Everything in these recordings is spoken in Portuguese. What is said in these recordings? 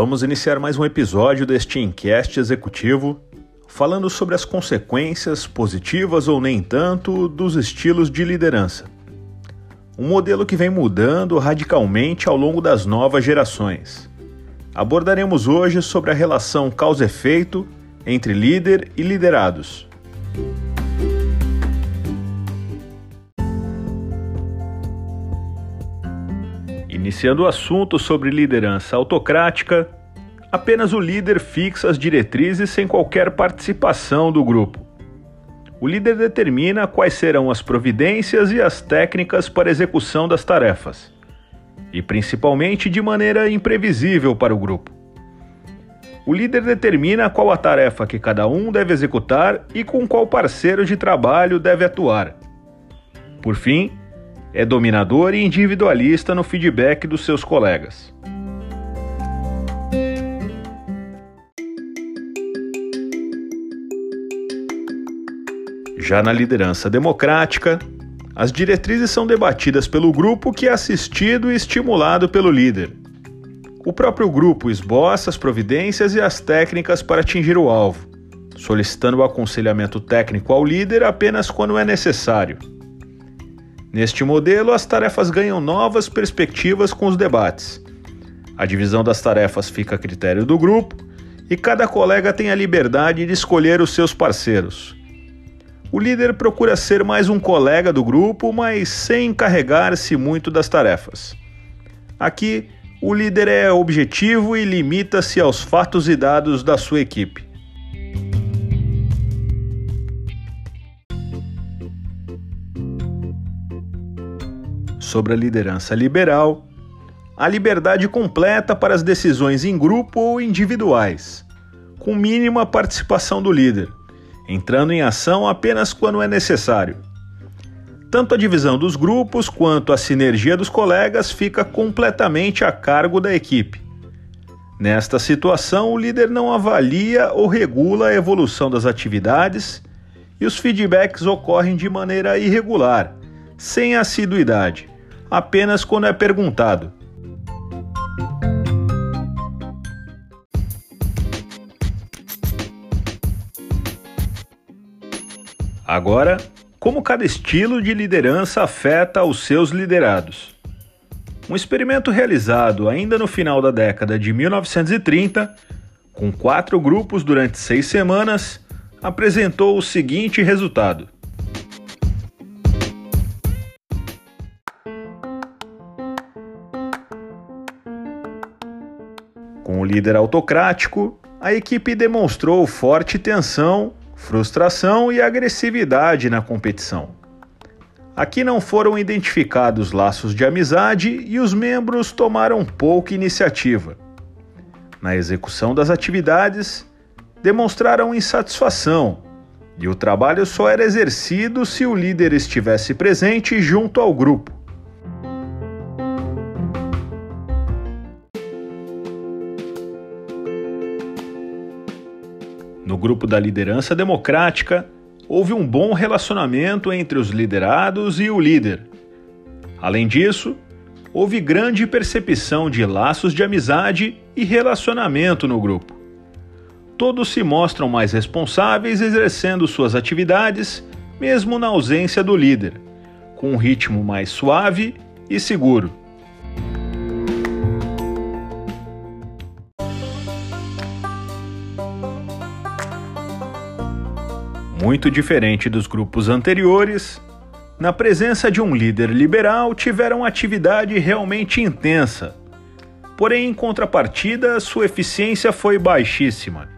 Vamos iniciar mais um episódio deste Encast Executivo, falando sobre as consequências, positivas ou nem tanto, dos estilos de liderança. Um modelo que vem mudando radicalmente ao longo das novas gerações. Abordaremos hoje sobre a relação causa-efeito entre líder e liderados. Iniciando o assunto sobre liderança autocrática, apenas o líder fixa as diretrizes sem qualquer participação do grupo. O líder determina quais serão as providências e as técnicas para execução das tarefas, e principalmente de maneira imprevisível para o grupo. O líder determina qual a tarefa que cada um deve executar e com qual parceiro de trabalho deve atuar. Por fim, é dominador e individualista no feedback dos seus colegas. Já na liderança democrática, as diretrizes são debatidas pelo grupo que é assistido e estimulado pelo líder. O próprio grupo esboça as providências e as técnicas para atingir o alvo, solicitando o aconselhamento técnico ao líder apenas quando é necessário. Neste modelo, as tarefas ganham novas perspectivas com os debates. A divisão das tarefas fica a critério do grupo e cada colega tem a liberdade de escolher os seus parceiros. O líder procura ser mais um colega do grupo, mas sem encarregar-se muito das tarefas. Aqui, o líder é objetivo e limita-se aos fatos e dados da sua equipe. Sobre a liderança liberal, a liberdade completa para as decisões em grupo ou individuais, com mínima participação do líder, entrando em ação apenas quando é necessário. Tanto a divisão dos grupos quanto a sinergia dos colegas fica completamente a cargo da equipe. Nesta situação, o líder não avalia ou regula a evolução das atividades e os feedbacks ocorrem de maneira irregular, sem assiduidade, apenas quando é perguntado. Agora, como cada estilo de liderança afeta os seus liderados. Um experimento realizado ainda no final da década de 1930, com quatro grupos durante seis semanas, apresentou o seguinte resultado. Com o líder autocrático, a equipe demonstrou forte tensão frustração e agressividade na competição. Aqui não foram identificados laços de amizade e os membros tomaram pouca iniciativa. Na execução das atividades, demonstraram insatisfação e o trabalho só era exercido se o líder estivesse presente junto ao grupo. No grupo da liderança democrática, houve um bom relacionamento entre os liderados e o líder. Além disso, houve grande percepção de laços de amizade e relacionamento no grupo. Todos se mostram mais responsáveis exercendo suas atividades, mesmo na ausência do líder, com um ritmo mais suave e seguro. muito diferente dos grupos anteriores, na presença de um líder liberal tiveram atividade realmente intensa. Porém, em contrapartida, sua eficiência foi baixíssima.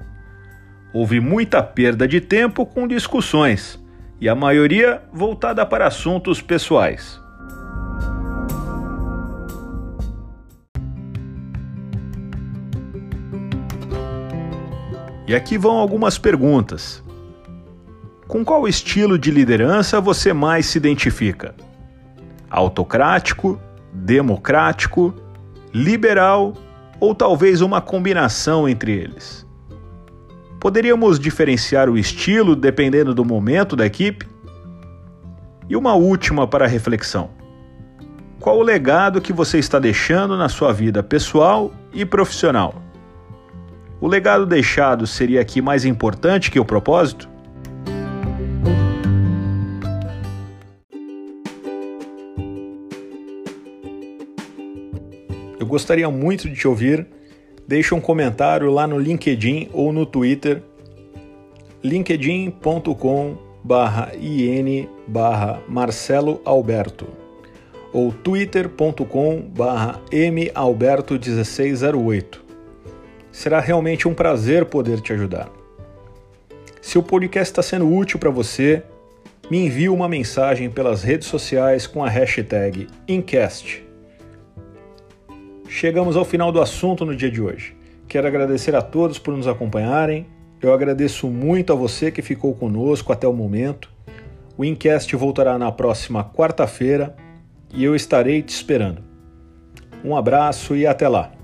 Houve muita perda de tempo com discussões, e a maioria voltada para assuntos pessoais. E aqui vão algumas perguntas. Com qual estilo de liderança você mais se identifica? Autocrático, democrático, liberal ou talvez uma combinação entre eles? Poderíamos diferenciar o estilo dependendo do momento da equipe? E uma última para reflexão. Qual o legado que você está deixando na sua vida pessoal e profissional? O legado deixado seria aqui mais importante que o propósito? Eu gostaria muito de te ouvir. Deixe um comentário lá no LinkedIn ou no Twitter linkedin.com in Marcelo Alberto ou twitter.com malberto1608. Será realmente um prazer poder te ajudar. Se o podcast está sendo útil para você, me envie uma mensagem pelas redes sociais com a hashtag Incast. Chegamos ao final do assunto no dia de hoje. Quero agradecer a todos por nos acompanharem. Eu agradeço muito a você que ficou conosco até o momento. O Incast voltará na próxima quarta-feira e eu estarei te esperando. Um abraço e até lá!